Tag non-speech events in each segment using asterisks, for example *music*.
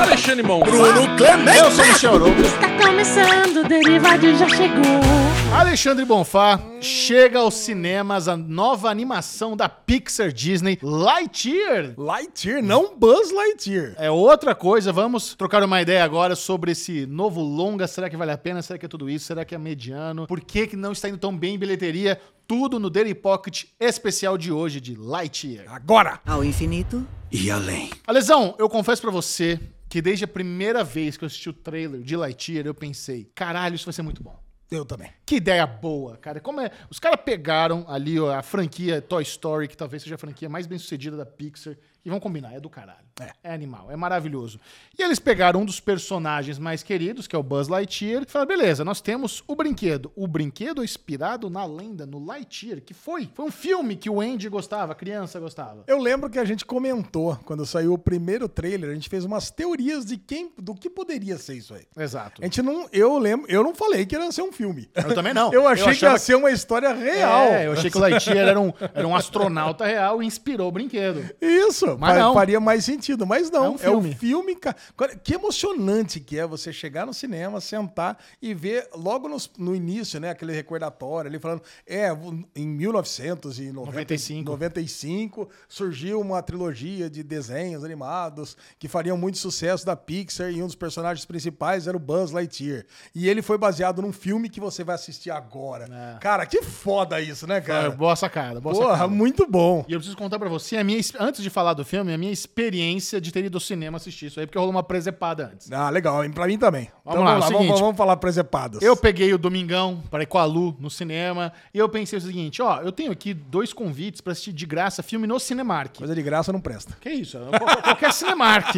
Alexandre Mon. Bruno Clemente. Eu sou o Michel Arouca. Está começando, o Derivado já chegou. Alexandre Bonfá, chega aos cinemas a nova animação da Pixar Disney, Lightyear. Lightyear, não Buzz Lightyear. É outra coisa, vamos trocar uma ideia agora sobre esse novo longa. Será que vale a pena? Será que é tudo isso? Será que é mediano? Por que, que não está indo tão bem em bilheteria? Tudo no Daily Pocket especial de hoje de Lightyear. Agora. Ao infinito E além. Alesão, eu confesso pra você que desde a primeira vez que eu assisti o trailer de Lightyear, eu pensei, caralho, isso vai ser muito bom. Eu também. Que ideia boa, cara. Como é? Os caras pegaram ali ó, a franquia Toy Story, que talvez seja a franquia mais bem sucedida da Pixar, e vão combinar, é do caralho. É. animal, é maravilhoso. E eles pegaram um dos personagens mais queridos, que é o Buzz Lightyear, e falaram: beleza, nós temos o brinquedo. O brinquedo inspirado na lenda, no Lightyear, que foi. Foi um filme que o Andy gostava, a criança gostava. Eu lembro que a gente comentou, quando saiu o primeiro trailer, a gente fez umas teorias de quem, do que poderia ser isso aí. Exato. A gente não, eu lembro, eu não falei que ia ser um filme. Eu também não. *laughs* Eu achei Eu que ia ser uma história real. É, eu achei que o Lightyear era um, era um astronauta real e inspirou o brinquedo. Isso, Mas não. faria mais sentido, mas não. É um É, o filme. filme. ca- Agora, Que emocionante que é você chegar no cinema, sentar e ver logo nos- no, início, né, aquele recordatório ali falando, é, em 1995 95, surgiu uma trilogia de desenhos animados que fariam muito sucesso da Pixar e um dos personagens principais era o Buzz Lightyear. E ele foi baseado num filme que você vai assistir agora. É. Cara, que foda isso, né, Cara, cara? boa sacada, boa Porra, sacada. muito bom. E eu preciso contar pra você, a minha, antes de falar do filme, a minha experiência de ter ido ao cinema assistir isso aí, porque rolou uma presepada antes. Ah, legal. Pra mim também. Vamos lá, é o vamos, seguinte. vamos falar presepadas. Eu peguei o domingão para ir com a Lu no cinema e eu pensei o seguinte, ó, eu tenho aqui dois convites pra assistir de graça filme no Cinemark. Coisa de graça não presta. Que isso? Qual- Qualquer Cinemark.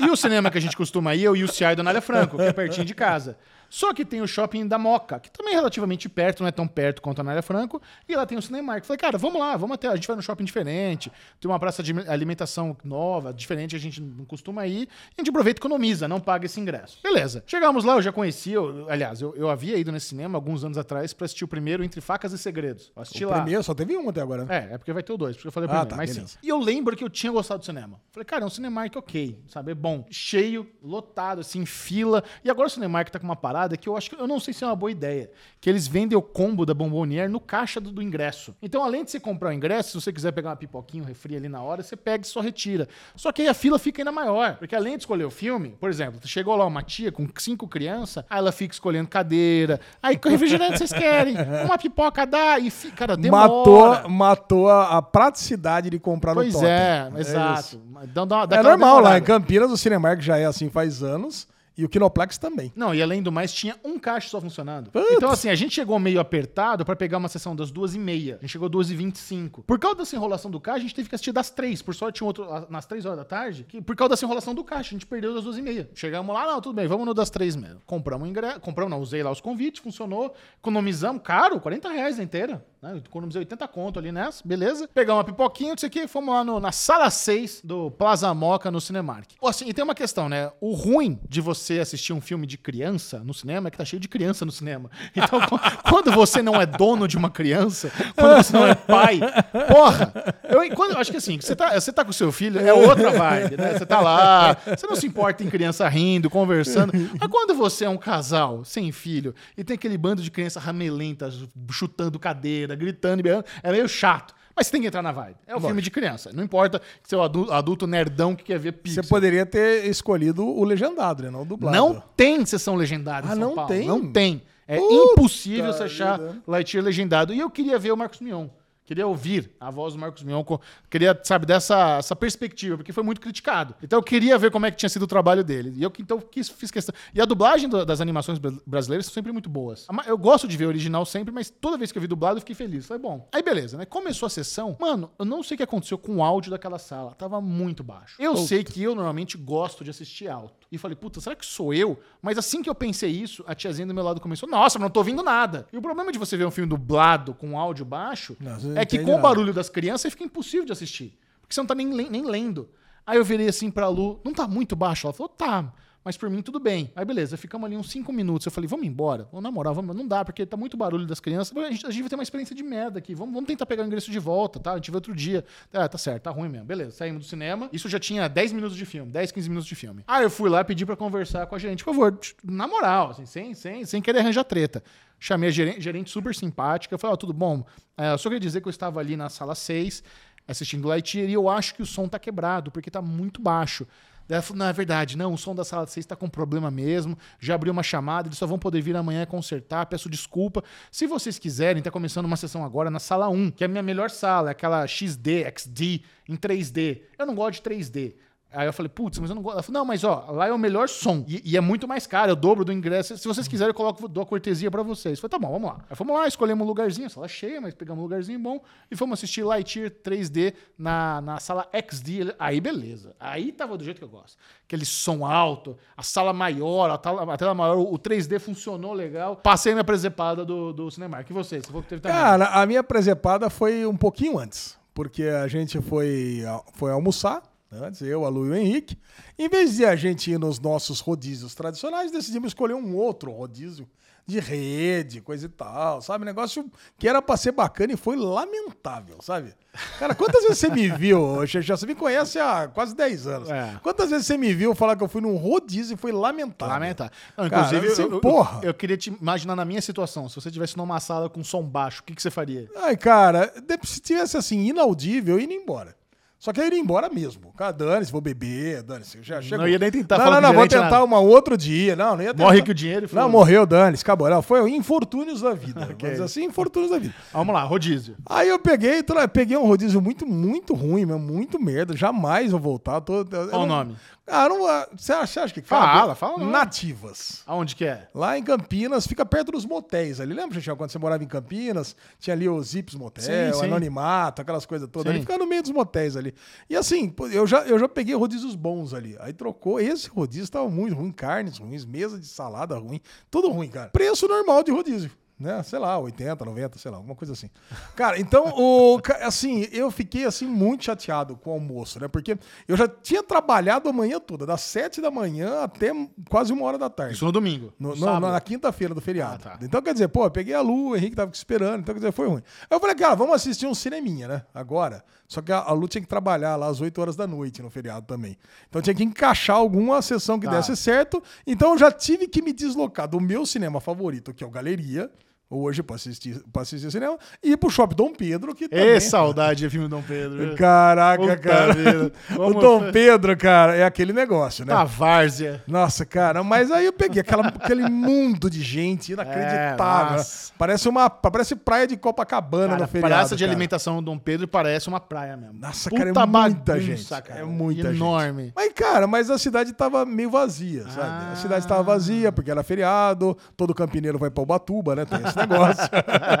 E o cinema que a gente costuma ir, eu e o Ciai do Anália Franco, que é pertinho de casa. Só que tem o shopping da Moca, que também é relativamente perto, não é tão perto quanto a Anália Franco, e lá tem o Cinemark. Falei, cara, vamos lá, vamos até. A gente vai no shopping diferente, tem uma praça de alimentação nova, diferente, a gente não costuma ir, e a gente aproveita e economiza, não paga esse ingresso. Beleza. Chegamos lá, eu já conhecia, eu- aliás, eu, eu havia ido nesse cinema alguns anos atrás pra assistir o primeiro Entre Facas e Segredos. Eu assisti O lá. primeiro só teve um até agora, né? É, é porque vai ter o dois, porque eu falei Ah, primeiro, tá, mas beleza. sim. E eu lembro que eu tinha gostado do cinema. Falei, cara, é um Cinemark ok, sabe? É bom. Cheio, lotado, assim, fila. E agora o Cinemark tá com uma parada que eu acho que eu não sei se é uma boa ideia. Que eles vendem o combo da Bombonier no caixa do, do ingresso. Então, além de você comprar o ingresso, se você quiser pegar uma pipoquinha, um refri ali na hora, você pega e só retira. Só que aí a fila fica ainda maior. Porque além de escolher o filme, por exemplo, chegou lá uma tia com cinco crianças, aí ela fica escolhendo cadeira. Aí, que refrigerante vocês querem? *laughs* Uma pipoca dá. E, fi- cara, demora. Matou, matou a, a praticidade de comprar Pois no Totem. é, isso. exato. Dá- dá- dá É normal lá, demorada. em Campinas o Cinemark já é assim faz anos e o Kinoplex também. Não, e além do mais, tinha um caixa só funcionando. Putz. Então, assim, a gente chegou meio apertado pra pegar uma sessão das duas e meia. A gente chegou às duas e vinte e cinco. Por causa dessa enrolação do caixa, a gente teve que assistir das três. Por sorte, tinha outro ah, nas três horas da tarde. Que, por causa dessa enrolação do caixa, a gente perdeu das duas e meia. Chegamos lá, não, tudo bem, vamos no das três mesmo. Compramos o ingresso, compramos, não, usei lá os convites, funcionou. Economizamos, caro, 40 reais a inteira. Né? Economizei 80 conto ali nessa, beleza. Pegamos uma pipoquinha, não sei o que, fomos lá no- na sala 6 do Plaza Moca no Cinemark. Assim, e tem uma questão, né? O ruim de você assistir um filme de criança no cinema é que tá cheio de criança no cinema. *laughs* Então, qu- quando você não é dono de uma criança, quando você não é pai, porra! Eu, quando, acho que assim, você tá, você tá com seu filho, é outra vibe, né? Você tá lá, você não se importa em criança rindo, conversando. Mas quando você é um casal sem filho e tem aquele bando de criança ramelenta chutando cadeira, gritando e berrando, é meio chato. Mas você tem que entrar na vibe. É um filme de criança. Não importa se é o adulto, adulto nerdão que quer ver Pixar. Você poderia ter escolhido o legendado, né? Não o dublado. Não tem sessão legendada em Ah, São não Paulo. tem? Não tem. É Puta impossível você achar vida. Lightyear legendado. E eu queria ver o Marcos Mion. Queria ouvir a voz do Marcos Mion. Queria, sabe, dessa essa perspectiva, porque foi muito criticado. Então eu queria ver como é que tinha sido o trabalho dele. E eu então quis, fiz questão. E a dublagem das animações bra- brasileiras são sempre muito boas. Eu gosto de ver original sempre, mas toda vez que eu vi dublado eu fiquei feliz. Falei, bom. Aí beleza, né? Começou a sessão. Mano, eu não sei o que aconteceu com o áudio daquela sala. Tava muito baixo. Eu sei que eu normalmente gosto de assistir alto. E falei, puta, será que sou eu? Mas assim que eu pensei isso, a tiazinha do meu lado começou, nossa, mas não tô ouvindo nada. E o problema de você ver um filme dublado com áudio baixo Não, não é que com o nada. barulho das crianças fica impossível de assistir. Porque você não tá nem, nem lendo. Aí eu virei assim pra Lu, não tá muito baixo? Ela falou, tá. Mas por mim, tudo bem. Aí beleza, ficamos ali uns 5 minutos. Eu falei, vamos embora. Vamos na moral, vamos, não dá, porque tá muito barulho das crianças. A gente, a gente vai ter uma experiência de merda aqui. Vamos, vamos tentar pegar o ingresso de volta, tá? A gente vê outro dia. Ah, tá certo, tá ruim mesmo. Beleza, saímos do cinema. Isso já tinha 10 minutos de filme, 10, 15 minutos de filme. Aí eu fui lá pedir pra conversar com a gerente. Por favor, na moral, assim, sem, sem, sem querer arranjar treta. Chamei a gerente, gerente super simpática. Falei, ó, oh, tudo bom? É, eu só queria dizer que eu estava ali na sala 6 assistindo Lightyear e eu acho que o som tá quebrado, porque tá muito baixo. Ela falou, não, é verdade, não, o som da sala 6 está com problema mesmo, já abriu uma chamada, eles só vão poder vir amanhã consertar, peço desculpa. Se vocês quiserem, está começando uma sessão agora na sala 1, que é a minha melhor sala, é aquela XD, XD, em 3D. Eu não gosto de 3D. Aí eu falei, putz, mas eu não gosto. Ela falou, não, mas ó, lá é o melhor som. E, e, é muito mais caro, é o dobro do ingresso. Se vocês quiserem, eu coloco, dou a cortesia pra vocês. Falei, tá bom, vamos lá. Aí fomos lá, escolhemos um lugarzinho, sala cheia, mas pegamos um lugarzinho bom. E fomos assistir Lightyear 3D na, na sala XD. Aí beleza. Aí tava do jeito que eu gosto. Aquele som alto, a sala maior, a tela, a tela maior, o 3D funcionou legal. Passei minha presepada do, do Cinemark. E vocês? Você teve também? Cara, a minha presepada foi um pouquinho antes. Porque a gente foi, foi almoçar Antes, eu, a Lu e o Henrique. Em vez de a gente ir nos nossos rodízios tradicionais, decidimos escolher um outro rodízio de rede, coisa e tal, sabe? Negócio que era pra ser bacana e foi lamentável, sabe? Cara, quantas vezes você me viu, Xexé? Você me conhece há quase 10 anos. É. Quantas vezes você me viu falar que eu fui num rodízio e foi lamentável? Lamentável. Não, inclusive, Cara, assim, eu, porra. Eu, eu, queria te imaginar na minha situação. Se você estivesse numa sala com som baixo, o que, que você faria? Ai, cara, se tivesse assim, inaudível, eu ia embora. Só que eu iria embora mesmo. Cara, dane-se, vou beber, dane-se. Já chegou. Não ia nem tentar Não, não, não, vou tentar um outro dia. Não, não ia tentar. Morre que o dinheiro foi. Não, morreu, dane-se, acabou. Não, foi infortúnios da vida. *laughs* okay. Vamos dizer assim, infortúnios da vida. Vamos lá, rodízio. Aí eu peguei, peguei um rodízio muito, muito ruim, mesmo, muito merda. Jamais vou voltar. Tô, Qual o nome? Ah, não, você acha, acha que fala? Fala, fala. Nativas. Aonde que é? Lá em Campinas, fica perto dos motéis ali. Lembra, Xixão, quando você morava em Campinas? Tinha ali os Zips Motel, sim, sim. Anonimato, aquelas coisas todas. Sim. Ali fica no meio dos motéis ali. E assim, eu já, eu já peguei rodízios bons ali. Aí trocou. Esse rodízio estava muito ruim, carnes ruins, mesa de salada ruim, tudo ruim, cara. Preço normal de rodízio né? Sei lá, 80, 90, sei lá, alguma coisa assim. Cara, então, o, *laughs* assim, eu fiquei assim muito chateado com o almoço, né? Porque eu já tinha trabalhado a manhã toda, das 7 da manhã até quase uma hora da tarde. Isso no domingo. No, no, na quinta-feira do feriado. Ah, tá. Então, quer dizer, pô, eu peguei a Lu, o Henrique tava esperando, então, quer dizer, foi ruim. Eu falei, cara, vamos assistir um cineminha, né? Agora. Só que a, a Lu tinha que trabalhar lá às 8 horas da noite no feriado também. Então tinha que encaixar alguma sessão que tá. desse certo. Então eu já tive que me deslocar do meu cinema favorito, que é o Galeria hoje para assistir, pra assistir cinema, e ir pro Shopping Dom Pedro, que também... Ê, saudade de filme Dom Pedro. Caraca, Puta cara. o Dom Pedro, cara, é aquele negócio, né? A várzea. Nossa, cara, mas aí eu peguei aquela, aquele mundo de gente inacreditável. É, parece uma parece praia de Copacabana cara, no feriado. Praça de cara. alimentação do Dom Pedro parece uma praia mesmo. Nossa, Puta cara, é muita gente. Cara, é muita enorme. gente. Mas, cara, mas a cidade tava meio vazia, sabe? Ah. A cidade tava vazia porque era feriado, todo campineiro vai pra Ubatuba, né? Tem esse negócio.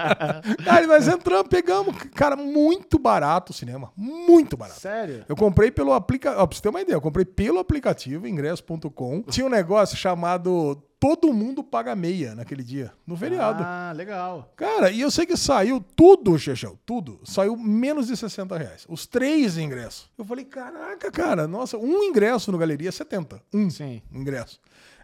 *laughs* Aí nós entramos, pegamos, cara, muito barato o cinema. Muito barato. Sério? Eu comprei pelo aplicativo. Pra você ter uma ideia, eu comprei pelo aplicativo, ingresso.com. Tinha um negócio chamado todo mundo paga meia naquele dia, no feriado. Ah, legal. Cara, e eu sei que saiu tudo, Chechel, tudo. Saiu menos de 60 reais. Os três ingressos. Eu falei, caraca, cara, nossa, um ingresso no Galeria é 70. Um Sim. ingresso.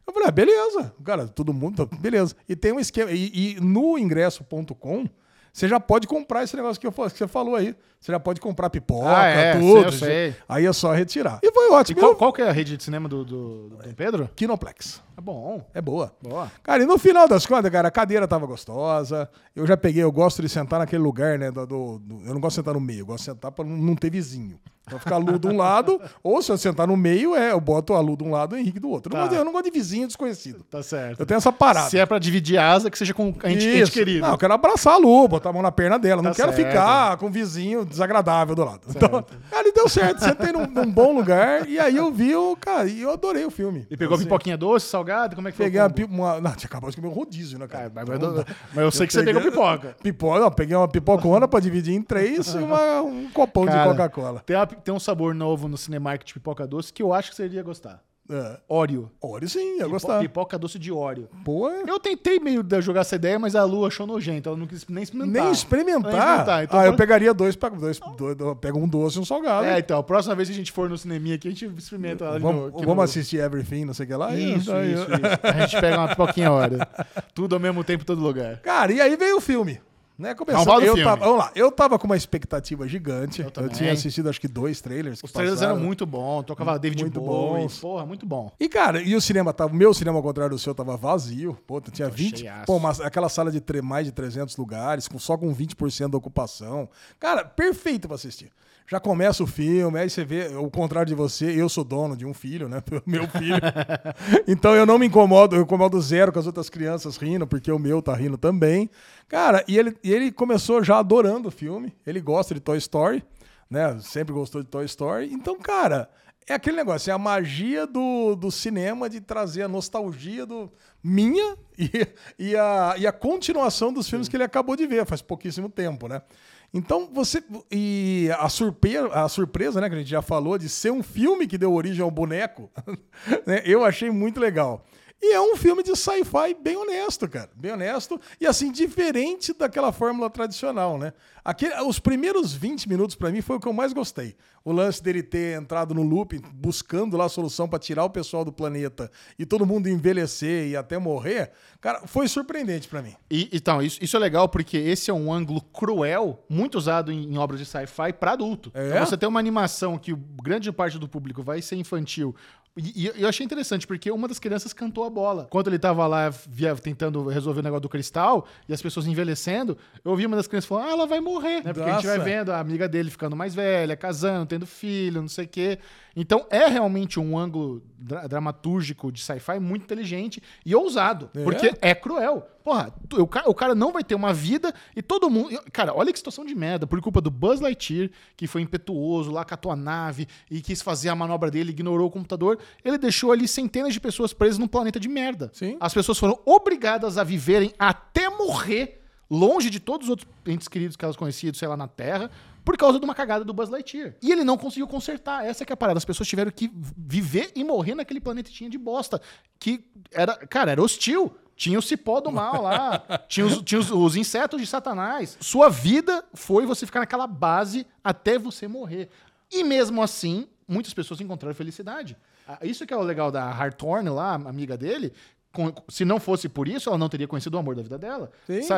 Eu falei, ah, beleza. Cara, todo mundo, beleza. E tem um esquema. E, e no ingresso.com, você já pode comprar esse negócio que, eu, que você falou aí. Você já pode comprar pipoca, ah, é, tudo. Sei, sei. Aí é só retirar. E foi ótimo. E qual, qual que é a rede de cinema do, do, do Pedro? Kinoplex. É bom. É boa. Boa. Cara, e no final das contas, cara, a cadeira tava gostosa. Eu já peguei, eu gosto de sentar naquele lugar, né? Do, do, do eu não gosto de sentar no meio, eu gosto de sentar pra não ter vizinho. Pra ficar a Lu de um lado, ou se eu sentar no meio, é, eu boto a Lu de um lado e o Henrique do outro. Tá. Eu, não, eu não gosto de vizinho desconhecido. Tá certo. Eu tenho essa parada. Se é pra dividir asa, que seja com a gente, gente querido. Não, eu quero abraçar a Lu, botar a mão na perna dela. Tá não quero certo. ficar com um vizinho desagradável do lado. Certo. Então, *laughs* ali deu certo. Sentei num, num, bom lugar e aí eu vi o. Cara, e eu adorei o filme. E pegou assim. pipoquinha doce, salgada? Como é que Peguei foi? Uma, uma, Não, tinha acabado de comer um rodízio, né, cara? É, mas, então, mas, eu sei eu que peguei, você pegou pipoca. Pipoca, não, peguei uma pipocona pra dividir em três e uma, um copão cara, de Coca-Cola. Tem, tem um sabor novo no Cinemark de pipoca doce que eu acho que você iria gostar. É. Óleo sim, ia Pipo- gostar. Pipoca doce de Oreo. Pô, Eu tentei meio de jogar essa ideia, mas a Lu achou nojento. Ela não quis nem experimentar. nem experimentar. Nem experimentar. Então, ah, eu pegaria dois, pa- dois, dois, dois pega um doce e um salgado. É, então, a próxima vez que a gente for no cineminha aqui, a gente experimenta vamos aqui vamos no- assistir Everything, não sei o que lá. e- Isso, aí- isso, isso. A gente pega uma pipoquinha Oreo. Tudo ao mesmo tempo, em todo lugar. Cara, e aí veio o filme. Né? Começou, Vamos falar do eu tava, vamos lá, eu tava com uma expectativa gigante. Eu, também. tinha assistido acho que dois trailers. Os trailers passaram. eram muito bons, tocava David Muito Bowie. bons. Porra, muito bom. E, cara, e o cinema tava. O meu cinema, ao contrário do seu, tava vazio. Pô, tinha 20. cheiaço. Pô, mas aquela sala de mais de 300 lugares, com, só com 20% da ocupação. Cara, perfeito pra assistir. Já começa o filme, aí você vê, o contrário de você, eu sou dono de um filho, né? *laughs* Meu filho. *laughs* então eu não me incomodo, eu incomodo zero com as outras crianças rindo, porque o meu tá rindo também. Cara, e ele, e ele começou já adorando o filme. Ele gosta de Toy Story, né? Sempre gostou de Toy Story. Então, cara, é aquele negócio, é a magia do, do cinema de trazer a nostalgia do minha *laughs* e, e, a, e a continuação dos filmes que ele acabou de ver faz pouquíssimo tempo, né? Então você. E a, surpre, a surpresa, né, que a gente já falou, de ser um filme que deu origem ao boneco, *laughs* né, eu achei muito legal. E é um filme de sci-fi bem honesto, cara. Bem honesto. E assim, diferente daquela fórmula tradicional, né? Aquele, os primeiros 20 minutos, pra mim, foi o que eu mais gostei. O lance dele ter entrado no loop, buscando lá a solução pra tirar o pessoal do planeta e todo mundo envelhecer e até morrer, cara, foi surpreendente pra mim. E, então, isso, isso é legal porque esse é um ângulo cruel, muito usado em, em obras de sci-fi para adulto. É? Então, você tem uma animação que grande parte do público vai ser infantil. E, e eu achei interessante, porque uma das crianças cantou a bola. Quando ele tava lá via- tentando resolver o negócio do cristal e as pessoas envelhecendo, eu ouvi uma das crianças falando: Ah, ela vai morrer. Né? Porque a gente vai Nossa. vendo a amiga dele ficando mais velha, casando, tendo filho, não sei o quê. Então é realmente um ângulo dra- dramatúrgico de sci-fi muito inteligente e ousado. É? Porque é cruel. Porra, tu- o cara, o cara não vai ter uma vida e todo mundo. Cara, olha que situação de merda. Por culpa do Buzz Lightyear, que foi impetuoso, lá catou a nave e quis fazer a manobra dele, ignorou o computador. Ele deixou ali centenas de pessoas presas num planeta de merda. Sim. As pessoas foram obrigadas a viverem até morrer, longe de todos os outros entes queridos que elas conheciam, sei lá, na Terra, por causa de uma cagada do Buzz Lightyear. E ele não conseguiu consertar. Essa que é a parada. As pessoas tiveram que viver e morrer naquele planetinha de bosta. Que era, cara, era hostil. Tinha o cipó do mal lá, *laughs* tinha, os, tinha os- os insetos de Satanás. Sua vida foi você ficar naquela base até você morrer. E mesmo assim, muitas pessoas encontraram felicidade. Ah, Isso que é o legal da Hartorn lá, amiga dele. Se não fosse por isso, ela não teria conhecido o amor da vida dela.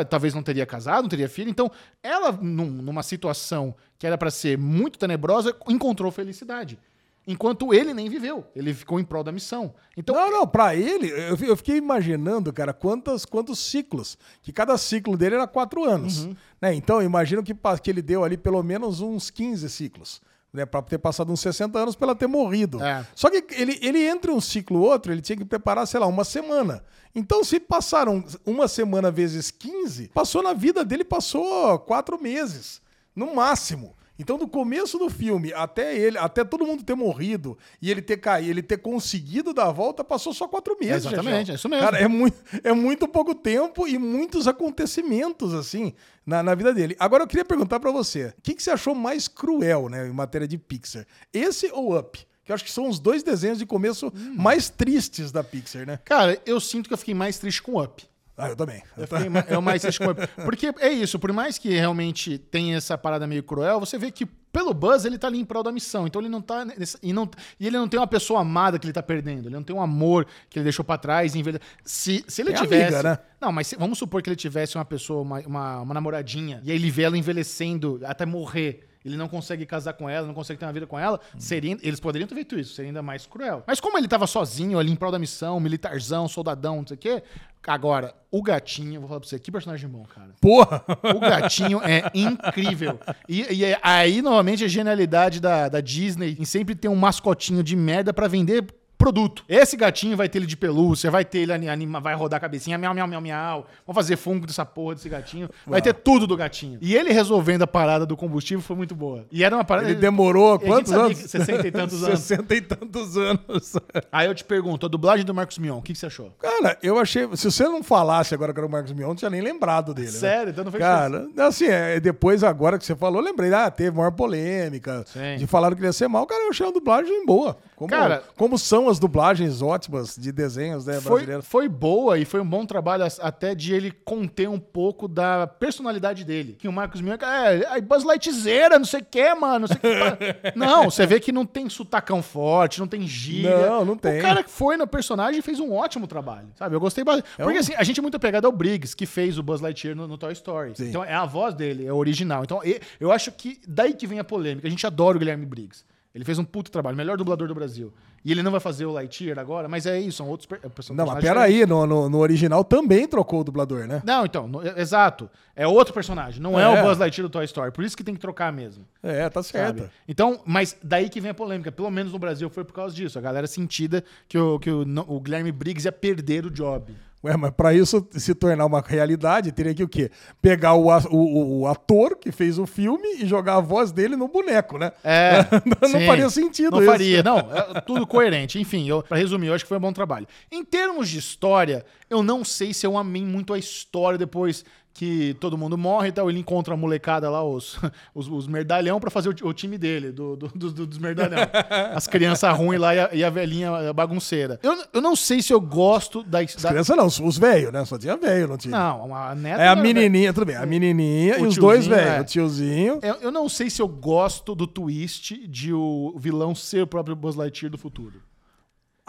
Talvez não teria casado, não teria filho. Então, ela, num- numa situação que era pra ser muito tenebrosa, encontrou felicidade. Enquanto ele nem viveu. Ele ficou em prol da missão. Então, Não, não, pra ele, eu eu fiquei imaginando, cara, quantos, quantos ciclos. Que cada ciclo dele era quatro anos. Uhum. Né? Então, imagino que, que ele deu ali pelo menos uns 15 ciclos. Né, pra ter passado uns 60 anos pra ela ter morrido. É. Só que ele, ele, entre um ciclo outro, ele tinha que preparar, sei lá, uma semana. Então, se passaram uma semana vezes 15, passou na vida dele, passou quatro meses, no máximo. Então, do começo do filme até ele, até todo mundo ter morrido e ele ter caído, ele ter conseguido dar a volta, passou só quatro meses. Exatamente, Jajão. é isso mesmo. Cara, é muito, é muito pouco tempo e muitos acontecimentos, assim, na, na vida dele. Agora, eu queria perguntar pra você: o que, que você achou mais cruel, né, em matéria de Pixar? Esse ou Up? Que eu acho que são os dois desenhos de começo Hum. mais tristes da Pixar, né? cara, eu sinto que eu fiquei mais triste com o Up. Ah, eu também. Eu é o mais triste com Up. Porque é isso, por mais que realmente tenha essa parada meio cruel, você vê que pelo Buzz ele tá ali em prol da missão. Então ele não tá. nesse- e, não, e ele não tem uma pessoa amada que ele tá perdendo. Ele não tem um amor que ele deixou pra trás. e envelhe- Se, se ele É tivesse. amiga, né? Não, mas se- vamos supor que ele tivesse uma pessoa, uma, uma, uma namoradinha, e aí ele vê ela envelhecendo até morrer. Ele não consegue casar com ela, não consegue ter uma vida com ela. Seria, eles poderiam ter feito isso, seria ainda mais cruel. Mas como ele tava sozinho ali em prol da missão, militarzão, soldadão, não sei o quê. Agora, o gatinho, vou falar pra você, que personagem bom, cara. Porra! O gatinho é incrível. E, e é- aí, novamente, a genialidade da, da Disney em sempre ter um mascotinho de merda pra vender produto. Esse gatinho vai ter ele de pelúcia, vai ter ele ani- anima, vai rodar a cabecinha, miau, miau, miau, miau. Vamos fazer fungo dessa porra desse gatinho. Vai ter tudo do gatinho. E ele resolvendo a parada do combustível foi muito boa. E era uma parada. Ele demorou quantos anos? que 60 *laughs* e tantos anos. 60 e tantos anos. Aí eu te pergunto, a dublagem do Marcos Mion, o que, que você achou? Cara, eu achei. Se você não falasse agora que era o Marcos Mion, não tinha nem lembrado dele. né? Sério? Então não foi Cara, assim, é, depois agora que você falou, lembrei, ah, teve maior polêmica, Sim. de falaram que ele ia ser mal. Cara, eu achei a dublagem boa. Como, Cara- como são umas dublagens ótimas de desenhos, né, Foi, brasileiros. foi boa e foi um bom trabalho até de ele conter um pouco da personalidade dele. Que o Marcos Mion, é, aí Buzz Lightyear, não sei o que, mano. Não, sei que. *laughs* não, você vê que não tem sutacão forte, não tem gíria. Não, não tem. O cara que foi no personagem fez um ótimo trabalho, sabe? Eu gostei bastante. É Porque assim, a gente é muito apegado ao Briggs, que fez o Buzz Lightyear no, no Toy Story. Sim. Então é a voz dele, é original. Então eu acho que daí que vem a polêmica. A gente adora o Guilherme Briggs. Ele fez um puto trabalho, melhor dublador do Brasil. E ele não vai fazer o Lightyear agora, mas é isso, são outros per- personagens. Não, mas peraí, no, no, no original também trocou o dublador, né? Não, então, no- é- exato. É outro personagem, não é. É. o Buzz Lightyear do Toy Story. Por isso que tem que trocar mesmo. É, tá Sabe? certo. Então, mas daí que vem a polêmica. Pelo menos no Brasil foi por causa disso. A galera sentida que o, que o, o Guilherme Briggs ia perder o job. Ué, mas pra isso se tornar uma realidade, teria que o quê? Pegar o, o, o ator que fez o filme e jogar a voz dele no boneco, né? É. *laughs* Não sim. faria sentido Não isso. faria, não. É tudo coerente. Enfim, eu, pra resumir, eu acho que foi um bom trabalho. Em termos de história, eu não sei se eu amei muito a história depois que todo mundo morre e tal. Ele encontra a molecada lá, os, *laughs* os, os merdalhão, pra fazer o, o time dele, do, do- do- do- dos merdalhão. *laughs* As crianças ruins lá e a, e a velhinha bagunceira. Eu, eu não sei se eu gosto da. As da crianças não, os velhos, né? Só tinha velho, não tinha. não, a neta. é a não, menininha, tudo bem. A menininha O e os dois velhos. é. O tiozinho. Eu, eu não sei se eu gosto do twist de o vilão ser o próprio Buzz Lightyear do futuro.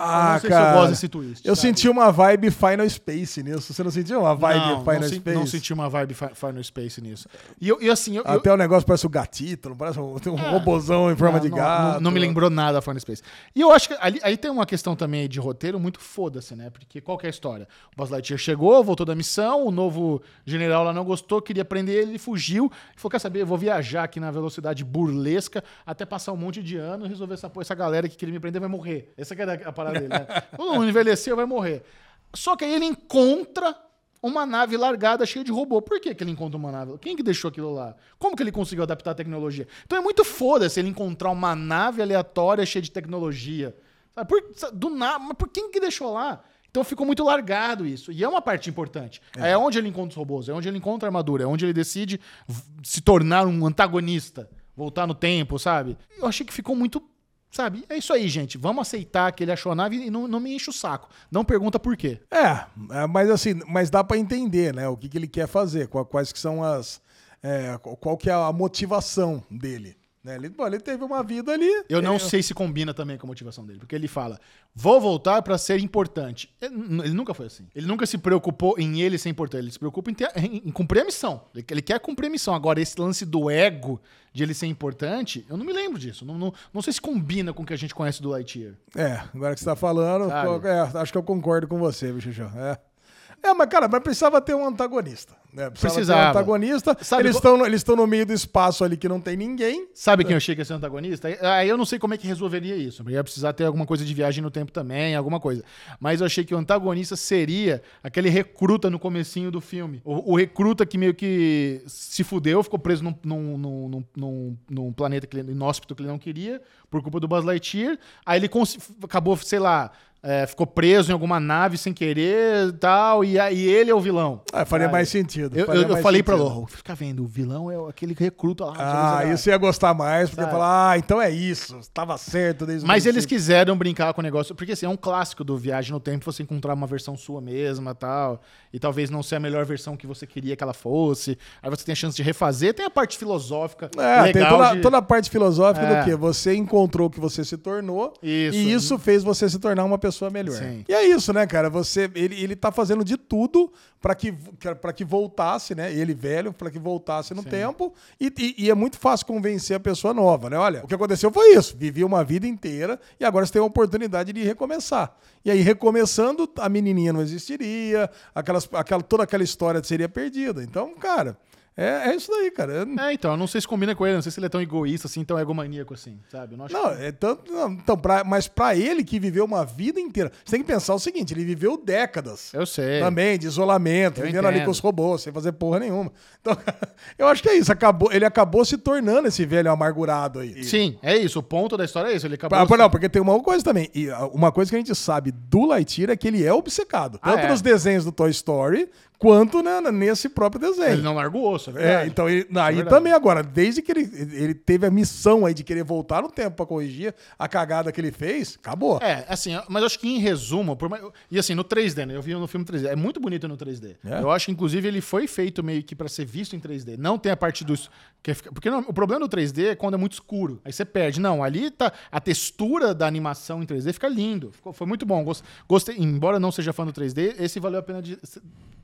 Ah, não sei cara. se eu gosto desse twist. Eu sabe? senti uma vibe Final Space nisso. Você não sentiu uma vibe não, Final não, Space? não senti uma vibe fi- Final Space nisso. E, eu, e assim, eu, eu- Até o negócio parece o gatito, não parece um, tem um É. robozão em forma não, de gato. Não, me lembrou nada da Final Space. E eu acho que ali, aí tem uma questão também de roteiro muito foda-se, né? Porque qual que é a história? O Buzz Lightyear chegou, voltou da missão, o novo general lá não gostou, queria prender ele, ele fugiu. E falou, quer saber, eu vou viajar aqui na velocidade burlesca até passar um monte de ano e resolver essa, essa galera que queria me prender vai morrer. Essa que era a parada dele, né? Quando não envelhecer, vai morrer. Só que aí ele encontra uma nave largada cheia de robô. Por que, que ele encontra uma nave? Quem que deixou aquilo lá? Como que ele conseguiu adaptar a tecnologia? Então é muito foda-se ele encontrar uma nave aleatória cheia de tecnologia. Sabe? Por, do nada, mas por quem que deixou lá? Então ficou muito largado isso. E é uma parte importante. É, onde ele encontra os robôs, é onde ele encontra a armadura, é onde ele decide se tornar um antagonista, voltar no tempo, sabe? Eu achei que ficou muito. Sabe? É isso aí, gente. Vamos aceitar que ele achou a nave e não, não me enche o saco. Não pergunta por quê. É, é, mas assim, mas dá pra entender, né? O que, que ele quer fazer, quais que são as. é, qual que é a motivação dele. Né? Ele, bom, ele teve uma vida ali. Eu não é, sei se combina também com a motivação dele, porque ele fala: vou voltar pra ser importante. Ele, ele nunca foi assim. Ele nunca se preocupou em ele ser importante. Ele se preocupa em, ter- em- em cumprir a missão. Ele, ele quer cumprir a missão. Agora, esse lance do ego de ele ser importante, eu não me lembro disso. Não, não, não sei se combina com o que a gente conhece do Lightyear. É, agora que você tá falando, pô, é, acho que eu concordo com você, bicho. É. É, mas, cara, mas precisava ter um antagonista. Né? Precisava, ter um Precisava. antagonista. Sabe eles qual- estão estão no meio do espaço ali que não tem ninguém. Sabe quem eu achei que ia ser antagonista? Aí eu não sei como é que resolveria isso. Ia precisar ter alguma coisa de viagem no tempo também, alguma coisa. Mas eu achei que o antagonista seria aquele recruta no comecinho do filme. O, o recruta que meio que se fudeu, ficou preso num, num, num, num- planeta que ele, inóspito que ele não queria, por culpa do Buzz Lightyear. Aí ele acabou, sei lá, é, ficou preso em alguma nave sem querer e tal, e aí ele é o vilão. Ah, faria mais sentido. Eu, eu- eu mais falei pra sentido. Lô, fica vendo, o vilão é aquele recruta lá. Ah, isso ia gostar mais, porque Sabe? falar, ah, então é isso. Tava certo desde o Mas eles quiseram brincar com o negócio, porque assim, é um clássico do Viagem no Tempo você encontrar uma versão sua mesma tal, e talvez não ser a melhor versão que você queria que ela fosse. Aí você tem a chance de refazer, tem a parte filosófica É, tem legal. toda, de- toda a parte filosófica É. do que você encontrou o que você se tornou Isso. e isso fez você se tornar uma pessoa melhor. Sim. E é isso, né, cara? Você, ele, ele tá fazendo de tudo para que, para que voltasse, né? Ele velho, para que voltasse no tempo. E, e- e é muito fácil convencer a pessoa nova, né? Olha, o que aconteceu foi isso. Vivi uma vida inteira e agora você tem a oportunidade de recomeçar. E aí, recomeçando, a menininha não existiria, aquelas, aquela, toda aquela história seria perdida. Então, cara, é, é isso daí, cara. É, então, eu não sei se combina com ele, não sei se ele é tão egoísta assim, tão egomaníaco assim, sabe? Eu não acho Não, é tanto, não, então, pra, mas pra ele que viveu uma vida inteira, você tem que pensar o seguinte: ele viveu décadas. Eu sei. Também, de isolamento, Eu vivendo ali entendo. com os robôs, sem fazer porra nenhuma. Então, *laughs* eu acho que é isso. Acabou, ele acabou se tornando esse velho amargurado aí. Sim, é isso. O ponto da história é isso. Ele acabou. Ah, não, porque tem uma coisa também. E ah, uma coisa que a gente sabe do Lightyear é que ele é obcecado. Ah, Tanto é? nos desenhos do Toy Story, quanto né, nesse próprio desenho. Ele não largou o osso. Grosso, é. É, então ele, aí verdade. também agora, desde que ele, ele teve a missão aí de querer voltar no tempo pra corrigir a cagada que ele fez, acabou. É, assim, mas eu acho que em resumo, por e assim, no 3D, né? Eu vi no filme 3D. É muito bonito no 3D. É? Eu acho que, inclusive, ele foi feito meio que pra ser visto em 3D. Não tem a parte dos. Porque não- o problema do 3D é quando é muito escuro. Aí você perde. Não, ali tá. A textura da animação em 3D fica lindo. Ficou, foi muito bom. Gos- Gostei. Embora não seja fã do 3D, esse valeu a pena de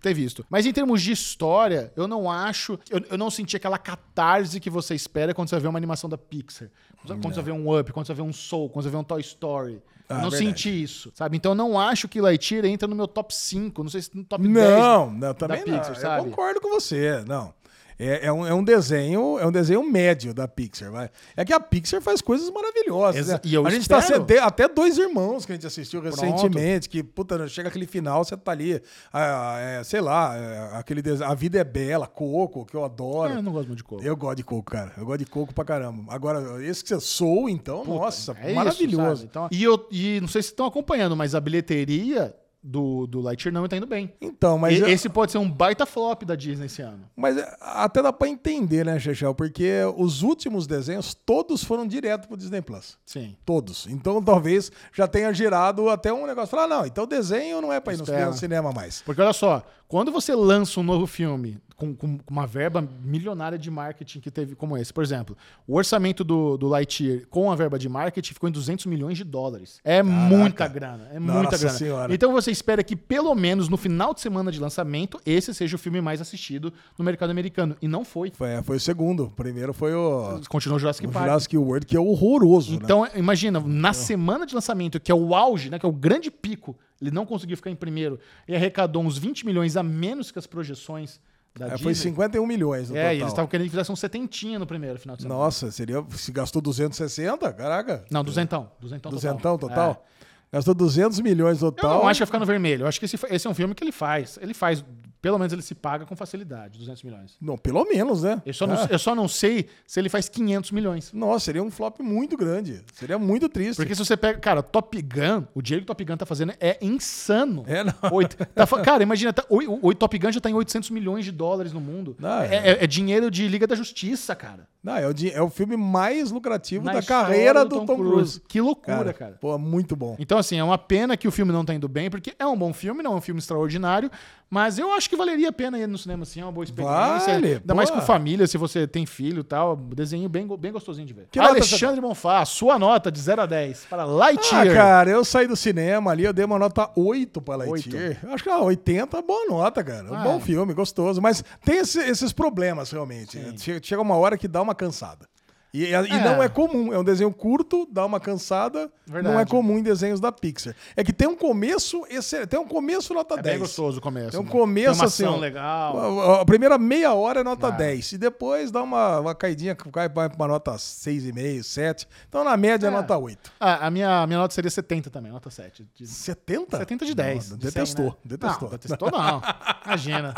ter visto. Mas em termos de história, eu não acho. Eu, eu não senti aquela catarse que você espera quando você vê uma animação da Pixar. Quando você vê um Up, quando você vê um Soul, quando você vê um Toy Story. Ah, eu não verdade. senti isso, sabe? Então eu não acho que Lightyear entra no meu top 5, não sei se no top 10. Não, não, também da não. Pixar, eu sabe? concordo com você, não. É, é um, é um desenho, é um desenho médio da Pixar, vai. É que a Pixar faz coisas maravilhosas. Exa- né? e eu a gente espero. tá até dois irmãos que a gente assistiu Pronto. recentemente, que puta, chega aquele final, você tá ali, ah, é, sei lá, é, aquele desenho, a vida é bela, Coco, que eu adoro. É, eu não gosto muito de coco. Eu gosto de coco, cara. Eu gosto de coco pra caramba. Agora, esse que você sou, então, nossa, É isso, maravilhoso. sabe? Então, e, eu, e não sei se estão acompanhando, mas a bilheteria do, do Lightyear não tá indo bem. Então, mas, E- eu- esse pode ser um baita flop da Disney esse ano. mas é, até dá pra entender, né, Chechel? Porque os últimos desenhos, todos foram direto pro Disney Plus. Sim. Todos. Então, talvez já tenha girado até um negócio. Falar, não, então desenho não é pra ir no cinema mais. Porque olha só, quando você lança um novo filme com, com uma verba milionária de marketing que teve como esse, por exemplo, o orçamento do, do Lightyear com a verba de marketing ficou em 200 milhões de dólares. É muita grana, é Nossa muita grana. Senhora. Então você espera que pelo menos no final de semana de lançamento esse seja o filme mais assistido no mercado americano. E não foi. Foi, foi o segundo. O primeiro foi o, Continuou Jurassic o Park. Jurassic World, que é horroroso, né? Então, imagina, na semana de lançamento, que é o auge, né, que é o grande pico, ele não conseguiu ficar em primeiro e arrecadou uns 20 milhões a menos que as projeções É, foi 51 milhões no É, total. eles estavam querendo que fizesse um setentinha no primeiro final de semana. Nossa, seria. Se gastou 260, caraca. Não, duzentão. Duzentão, Duzentão total. total? É. Gastou 200 milhões Eu total. não acho que vai ficar no vermelho. Eu acho que esse, esse é um filme que ele faz. Ele faz, pelo menos ele se paga com facilidade, 200 milhões. Não, pelo menos, né? Eu só, não, Ah, eu só não sei se ele faz 500 milhões. Nossa, seria um flop muito grande. Seria muito triste. Porque se você pega. Cara, Top Gun, o dinheiro que o Top Gun tá fazendo é insano. É, não. Oito- tá cara, imagina, tá, o, o- Top Gun já tá em 800 milhões de dólares no mundo. Não, é, é. é- é dinheiro de Liga da Justiça, cara. Não, é o, é o filme mais lucrativo Na da carreira do Tom, Cruise. Que loucura, cara. Pô, muito bom. Então, assim, é uma pena que o filme não tá indo bem, porque é um bom filme, não é um filme extraordinário, mas eu acho que valeria a pena ir no cinema, assim, é uma boa experiência. Vale, Ainda mais boa. com família, se você tem filho e tal, desenho bem, bem gostosinho de ver. Que nota Alexandre Bonfá, sua nota de 0 a 10 para Ah, Lightyear. cara, eu saí do cinema ali, eu dei uma nota 8 pra Lightyear. Acho que ah, 80 é boa nota, cara. Um Ah, bom é. filme, gostoso. Mas tem esse- esses problemas, realmente. Che- Chega uma hora que dá uma cansada. E, e É. não é comum. É um desenho curto, dá uma cansada. Verdade. Não é comum em desenhos da Pixar. É que tem um começo, esse, tem um começo nota é 10. bem gostoso o começo. Tem um né? começo tem uma assim. legal. A, a primeira meia hora é nota Ah. 10. E depois dá uma, uma caidinha, cai para uma nota 6,5, 7. Então, na média, é É. nota 8. Ah, a minha, a minha nota seria 70 também, nota 7. De 70? 70 de 10. Não, de 100, detestou, né? detestou. Não, detestou não. *laughs* Imagina.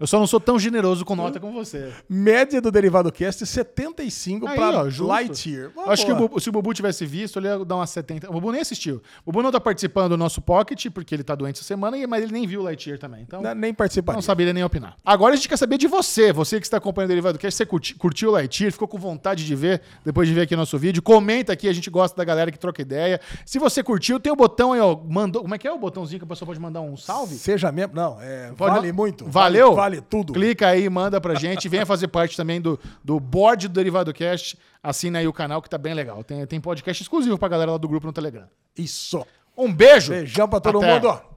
Eu só não sou tão generoso com nota como você. Média do Derivado Cast 75 Aí, ó. Lightyear. Uma Acho que o. Bubu- se o Bubu tivesse visto, ele ia dar uma 70. O Bubu nem assistiu. O Bubu não tá participando do nosso Pocket, porque ele tá doente essa semana, e- mas ele nem viu o Lightyear também. Então, Não- Nem participaria. não saberia nem opinar. Agora a gente quer saber de você. Você que está acompanhando o Derivado Cast, você curti- curtiu o Lightyear, ficou com vontade de ver depois de ver aqui nosso vídeo. Comenta aqui, a gente gosta da galera que troca ideia. Se você curtiu, tem o botão aí, ó. Mandou, como é que é o botãozinho que a pessoa pode mandar um salve? Seja membro. Não, é, vale muito. Valeu? Vale, vale tudo. Clica aí, manda pra gente. Venha fazer parte também do, do board do Derivado Cast. Assina aí o canal que tá bem legal. Tem, tem podcast exclusivo pra galera lá do grupo no Telegram. Isso. Um beijo. Beijão pra todo Até. mundo. ó.